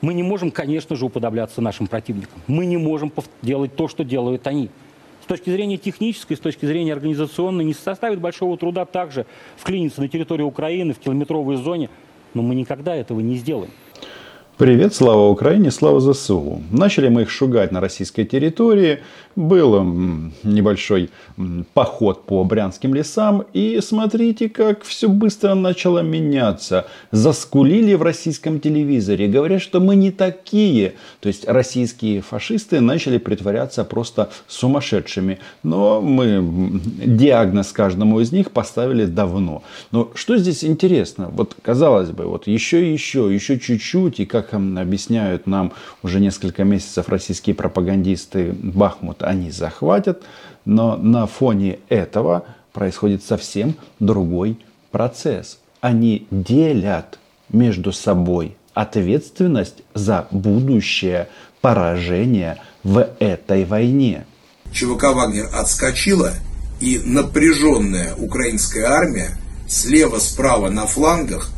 Мы не можем, конечно же, уподобляться нашим противникам. Мы не можем делать то, что делают они. С точки зрения технической, с точки зрения организационной, не составит большого труда также вклиниться на территорию Украины в километровой зоне, но мы никогда этого не сделаем. Привет, слава Украине, слава ЗСУ. Начали мы их шугать на российской территории. Был небольшой поход по брянским лесам. И смотрите, как все быстро начало меняться. Заскулили в российском телевизоре. Говорят, что мы не такие. То есть российские фашисты начали притворяться просто сумасшедшими. Но мы диагноз каждому из них поставили давно. Но что здесь интересно? Вот казалось бы, вот еще и еще, еще чуть-чуть. И как объясняют нам уже несколько месяцев российские пропагандисты, Бахмут они захватят. Но на фоне этого происходит совсем другой процесс. Они делят между собой ответственность за будущее поражение в этой войне. ЧВК «Вагнер» отскочила, и напряженная украинская армия слева-справа на флангах,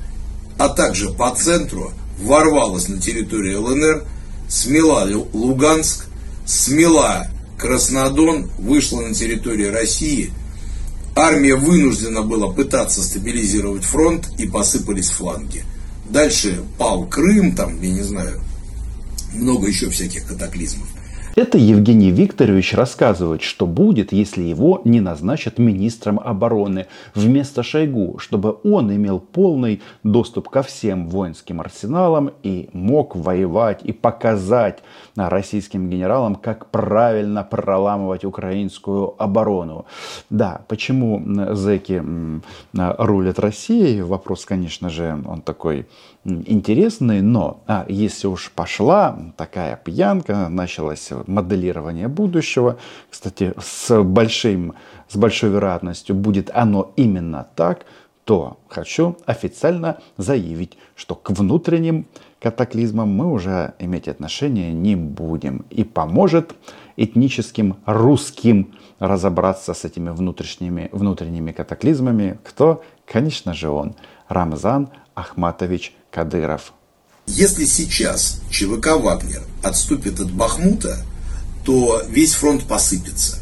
а также по центру ворвалась на территорию ЛНР, смела Луганск, смела Краснодон, вышла на территорию России. Армия вынуждена была пытаться стабилизировать фронт и посыпались фланги. Дальше пал Крым, там, я не знаю, много еще всяких катаклизмов. Это Евгений Викторович рассказывает, что будет, если его не назначат министром обороны вместо Шойгу, чтобы он имел полный доступ ко всем воинским арсеналам и мог воевать и показать российским генералам, как правильно проламывать украинскую оборону. Да, почему зэки рулят Россией? Вопрос, конечно же, он такой интересный, но а, если уж пошла такая пьянка, началось моделирование будущего, кстати, с, большим, с большой вероятностью будет оно именно так, то хочу официально заявить, что к внутренним катаклизмам мы уже иметь отношения не будем. И поможет этническим русским разобраться с этими внутренними, внутренними катаклизмами. Кто? Конечно же он, Рамзан Ахматович Кадыров. Если сейчас ЧВК «Вагнер» отступит от Бахмута, то весь фронт посыпется.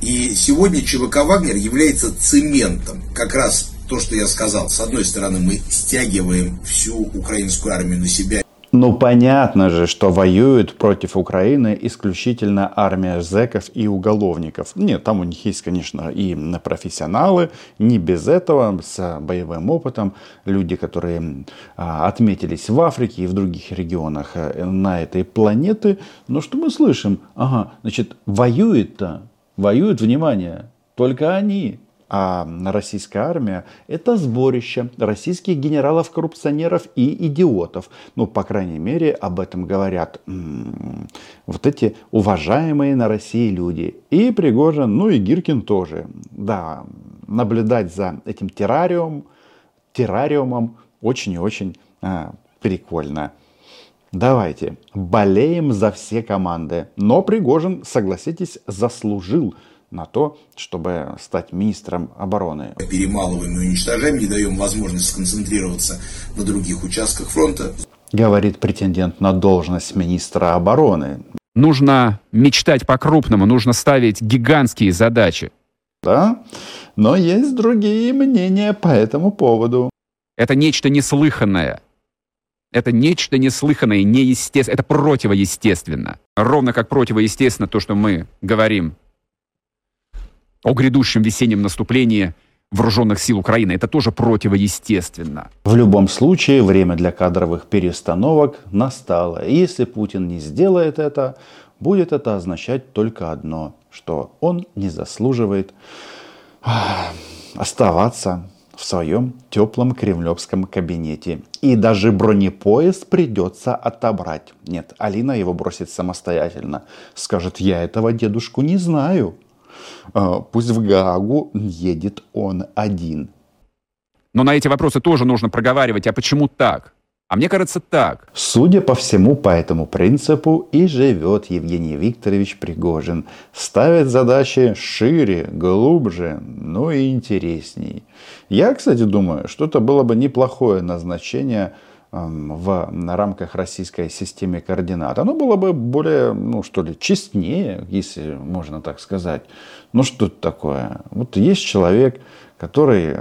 И сегодня ЧВК «Вагнер» является цементом. Как раз то, что я сказал. С одной стороны, мы стягиваем всю украинскую армию на себя. Ну, понятно же, что воюет против Украины исключительно армия зеков и уголовников. Нет, там у них есть, конечно, и профессионалы, не без этого, с боевым опытом, люди, которые а, отметились в Африке и в других регионах э, на этой планеты. Но что мы слышим? Ага, значит, воюет-то, воюют, внимание, только они, а российская армия – это сборище российских генералов-коррупционеров и идиотов. Ну, по крайней мере, об этом говорят м-м, вот эти уважаемые на России люди. И Пригожин, ну и Гиркин тоже. Да, наблюдать за этим террариум, террариумом очень и очень а, прикольно. Давайте, болеем за все команды. Но Пригожин, согласитесь, заслужил – на то, чтобы стать министром обороны. Перемалываем и уничтожаем, не даем возможность сконцентрироваться на других участках фронта. Говорит претендент на должность министра обороны. Нужно мечтать по-крупному, нужно ставить гигантские задачи. Да, но есть другие мнения по этому поводу. Это нечто неслыханное. Это нечто неслыханное, неестественное. Это противоестественно. Ровно как противоестественно то, что мы говорим о грядущем весеннем наступлении вооруженных сил Украины. Это тоже противоестественно. В любом случае, время для кадровых перестановок настало. И если Путин не сделает это, будет это означать только одно, что он не заслуживает оставаться в своем теплом кремлевском кабинете. И даже бронепоезд придется отобрать. Нет, Алина его бросит самостоятельно. Скажет, я этого дедушку не знаю. А, пусть в Гаагу едет он один. Но на эти вопросы тоже нужно проговаривать. А почему так? А мне кажется, так. Судя по всему, по этому принципу и живет Евгений Викторович Пригожин. Ставит задачи шире, глубже, но ну и интересней. Я, кстати, думаю, что это было бы неплохое назначение в рамках российской системы координат, оно было бы более, ну что ли, честнее, если можно так сказать. Ну что это такое? Вот есть человек, который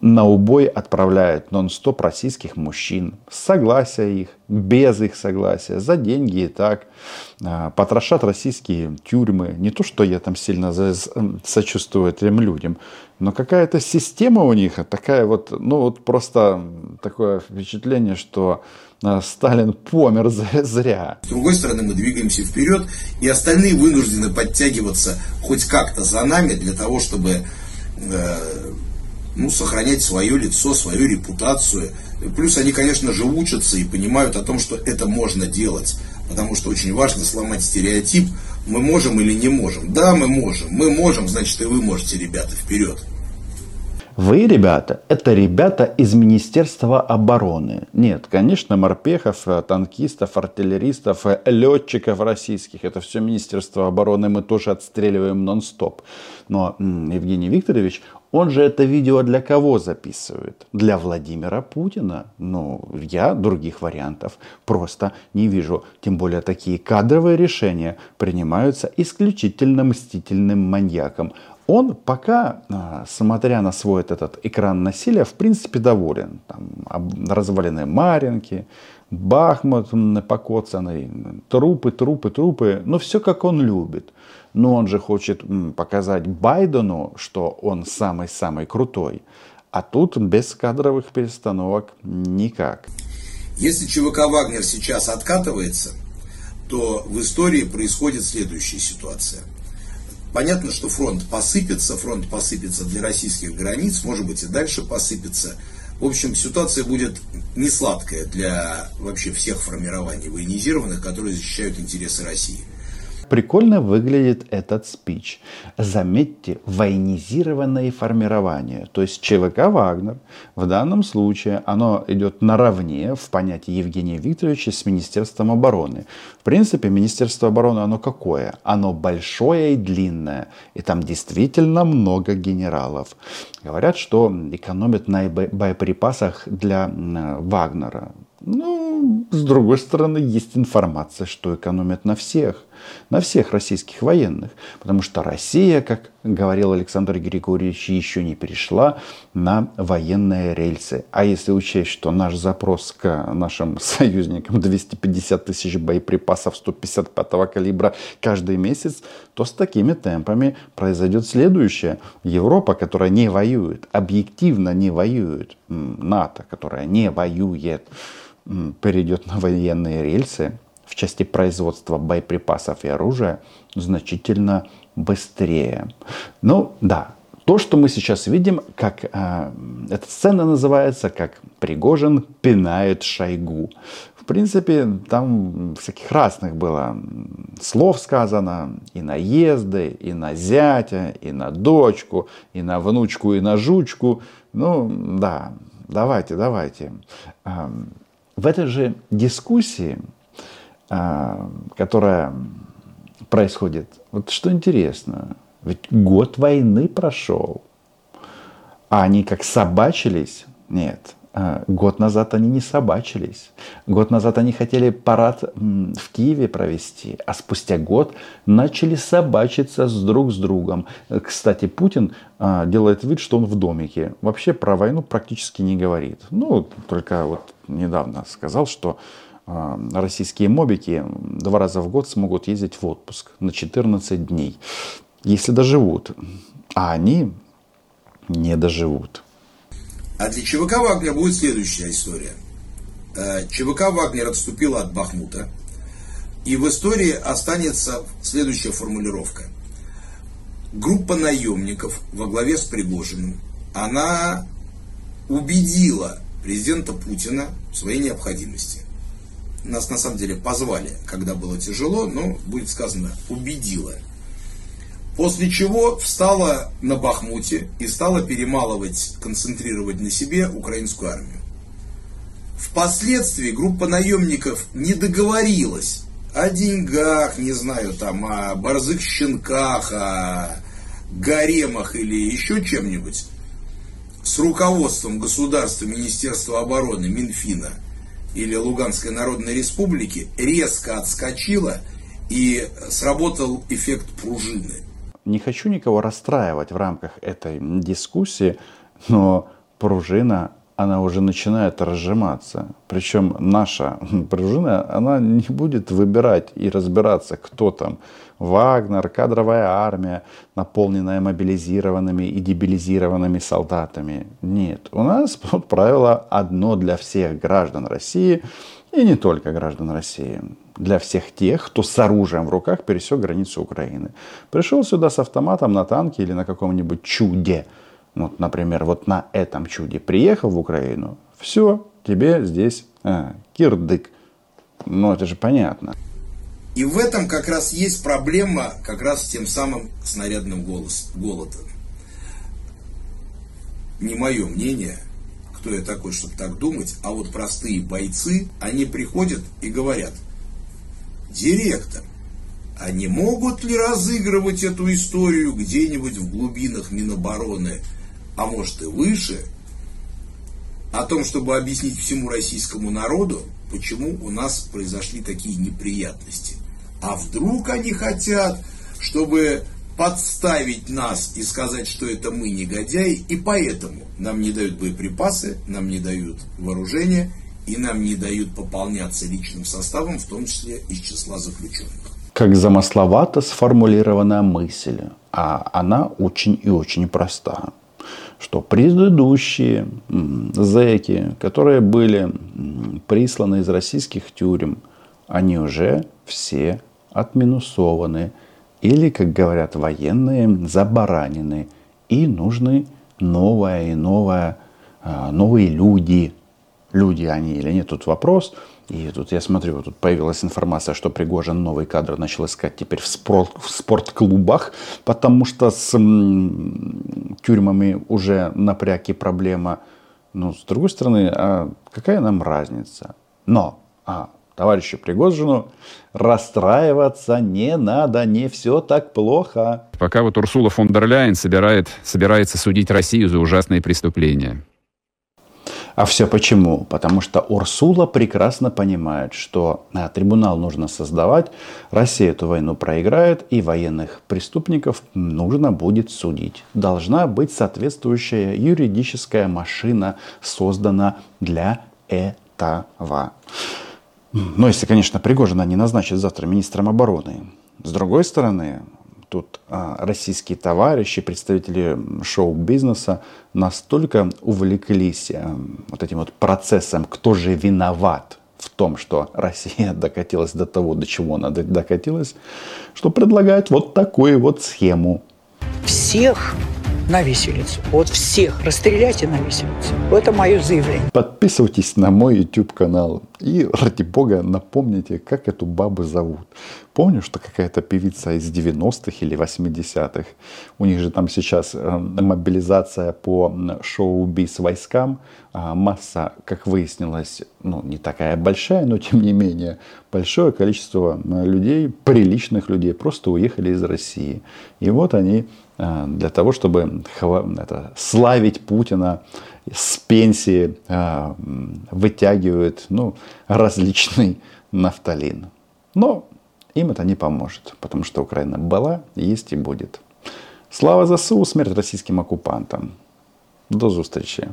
на убой отправляет нон-стоп российских мужчин, согласия их, без их согласия, за деньги и так. А, потрошат российские тюрьмы. Не то, что я там сильно сочувствую этим людям, но какая-то система у них такая вот, ну вот просто такое впечатление, что а, Сталин помер зря. С другой стороны, мы двигаемся вперед, и остальные вынуждены подтягиваться хоть как-то за нами для того, чтобы э, ну, сохранять свое лицо, свою репутацию. Плюс они, конечно же, учатся и понимают о том, что это можно делать. Потому что очень важно сломать стереотип, мы можем или не можем. Да, мы можем. Мы можем, значит и вы можете, ребята, вперед. Вы, ребята, это ребята из Министерства обороны. Нет, конечно, морпехов, танкистов, артиллеристов, летчиков российских. Это все Министерство обороны мы тоже отстреливаем нон-стоп. Но Евгений Викторович, он же это видео для кого записывает? Для Владимира Путина. Ну, я других вариантов просто не вижу. Тем более такие кадровые решения принимаются исключительно мстительным маньяком. Он пока, а, смотря на свой этот экран насилия, в принципе доволен. Там разваленные Маринки, Бахмут покоцанный, трупы, трупы, трупы. Но все как он любит. Но он же хочет показать Байдену, что он самый-самый крутой. А тут без кадровых перестановок никак. Если ЧВК «Вагнер» сейчас откатывается, то в истории происходит следующая ситуация. Понятно, что фронт посыпется, фронт посыпется для российских границ, может быть и дальше посыпется. В общем, ситуация будет не сладкая для вообще всех формирований военизированных, которые защищают интересы России прикольно выглядит этот спич. Заметьте, военизированное формирование. То есть ЧВК «Вагнер» в данном случае оно идет наравне в понятии Евгения Викторовича с Министерством обороны. В принципе, Министерство обороны оно какое? Оно большое и длинное. И там действительно много генералов. Говорят, что экономят на боеприпасах для Вагнера. Ну, с другой стороны, есть информация, что экономят на всех, на всех российских военных. Потому что Россия, как говорил Александр Григорьевич, еще не перешла на военные рельсы. А если учесть, что наш запрос к нашим союзникам 250 тысяч боеприпасов 155 калибра каждый месяц, то с такими темпами произойдет следующее. Европа, которая не воюет, объективно не воюет, НАТО, которая не воюет, перейдет на военные рельсы в части производства боеприпасов и оружия значительно быстрее. Ну да, то, что мы сейчас видим, как э, эта сцена называется, как Пригожин пинает Шойгу. В принципе, там всяких разных было слов сказано, и наезды, и на зятя, и на дочку, и на внучку, и на жучку. Ну, да, давайте, давайте. В этой же дискуссии, которая происходит, вот что интересно, ведь год войны прошел, а они как собачились, нет, а, Год назад они не собачились. Год назад они хотели парад в Киеве провести, а спустя год начали собачиться с друг с другом. Кстати, Путин а, делает вид, что он в домике. Вообще про войну практически не говорит. Ну, только вот недавно сказал, что а, российские мобики два раза в год смогут ездить в отпуск на 14 дней, если доживут. А они не доживут. А для ЧВК «Вагнер» будет следующая история. Э, ЧВК «Вагнер» отступила от Бахмута. И в истории останется следующая формулировка. Группа наемников во главе с Пригожиным, она убедила президента Путина в своей необходимости. Нас на самом деле позвали, когда было тяжело, но, будет сказано, убедила. После чего встала на Бахмуте и стала перемалывать, концентрировать на себе украинскую армию. Впоследствии группа наемников не договорилась о деньгах, не знаю, там, о борзых щенках, о гаремах или еще чем-нибудь. с руководством государства, Министерства обороны, Минфина или Луганской Народной Республики резко отскочила и сработал эффект пружины. Не хочу никого расстраивать в рамках этой дискуссии, но пружина она уже начинает разжиматься. Причем наша пружина, она не будет выбирать и разбираться, кто там. Вагнер, кадровая армия, наполненная мобилизированными и дебилизированными солдатами. Нет, у нас вот правило одно для всех граждан России, и не только граждан России. Для всех тех, кто с оружием в руках пересек границу Украины. Пришел сюда с автоматом на танке или на каком-нибудь чуде – вот, например, вот на этом чуде приехал в Украину, все, тебе здесь а, кирдык. Ну, это же понятно. И в этом как раз есть проблема как раз с тем самым снарядным голос, голодом. Не мое мнение, кто я такой, чтобы так думать, а вот простые бойцы, они приходят и говорят, директор, а не могут ли разыгрывать эту историю где-нибудь в глубинах Минобороны – а может и выше, о том, чтобы объяснить всему российскому народу, почему у нас произошли такие неприятности. А вдруг они хотят, чтобы подставить нас и сказать, что это мы негодяи, и поэтому нам не дают боеприпасы, нам не дают вооружение, и нам не дают пополняться личным составом, в том числе из числа заключенных. Как замысловато сформулирована мысль, а она очень и очень проста что предыдущие зэки, которые были присланы из российских тюрем, они уже все отминусованы или, как говорят военные, забаранены. И нужны новая и новая, а, новые люди. Люди они или нет, тут вопрос – и тут я смотрю, тут появилась информация, что Пригожин новый кадр начал искать теперь в, спорт, в спортклубах, потому что с м, тюрьмами уже напряг и проблема. Ну, с другой стороны, а какая нам разница? Но, а, товарищу Пригожину расстраиваться не надо, не все так плохо. Пока вот Урсула фон дер Ляйен собирает, собирается судить Россию за ужасные преступления. А все почему? Потому что Урсула прекрасно понимает, что а, трибунал нужно создавать, Россия эту войну проиграет, и военных преступников нужно будет судить. Должна быть соответствующая юридическая машина создана для этого. Но если, конечно, Пригожина не назначит завтра министром обороны. С другой стороны, тут а, российские товарищи, представители шоу-бизнеса настолько увлеклись а, вот этим вот процессом, кто же виноват в том, что Россия докатилась до того, до чего она докатилась, что предлагают вот такую вот схему. Всех на виселицу. Вот всех расстреляйте на виселицу. Это мое заявление. Подписывайтесь на мой YouTube канал и, ради бога, напомните, как эту бабу зовут. Помню, что какая-то певица из 90-х или 80-х, у них же там сейчас э, мобилизация по шоу-биз войскам, а масса, как выяснилось, ну, не такая большая, но тем не менее, большое количество э, людей, приличных людей, просто уехали из России. И вот они э, для того, чтобы это, славить Путина с пенсии, вытягивают ну, различный нафталин. Но им это не поможет, потому что Украина была, есть и будет. Слава ЗСУ, смерть российским оккупантам. До зустрічі.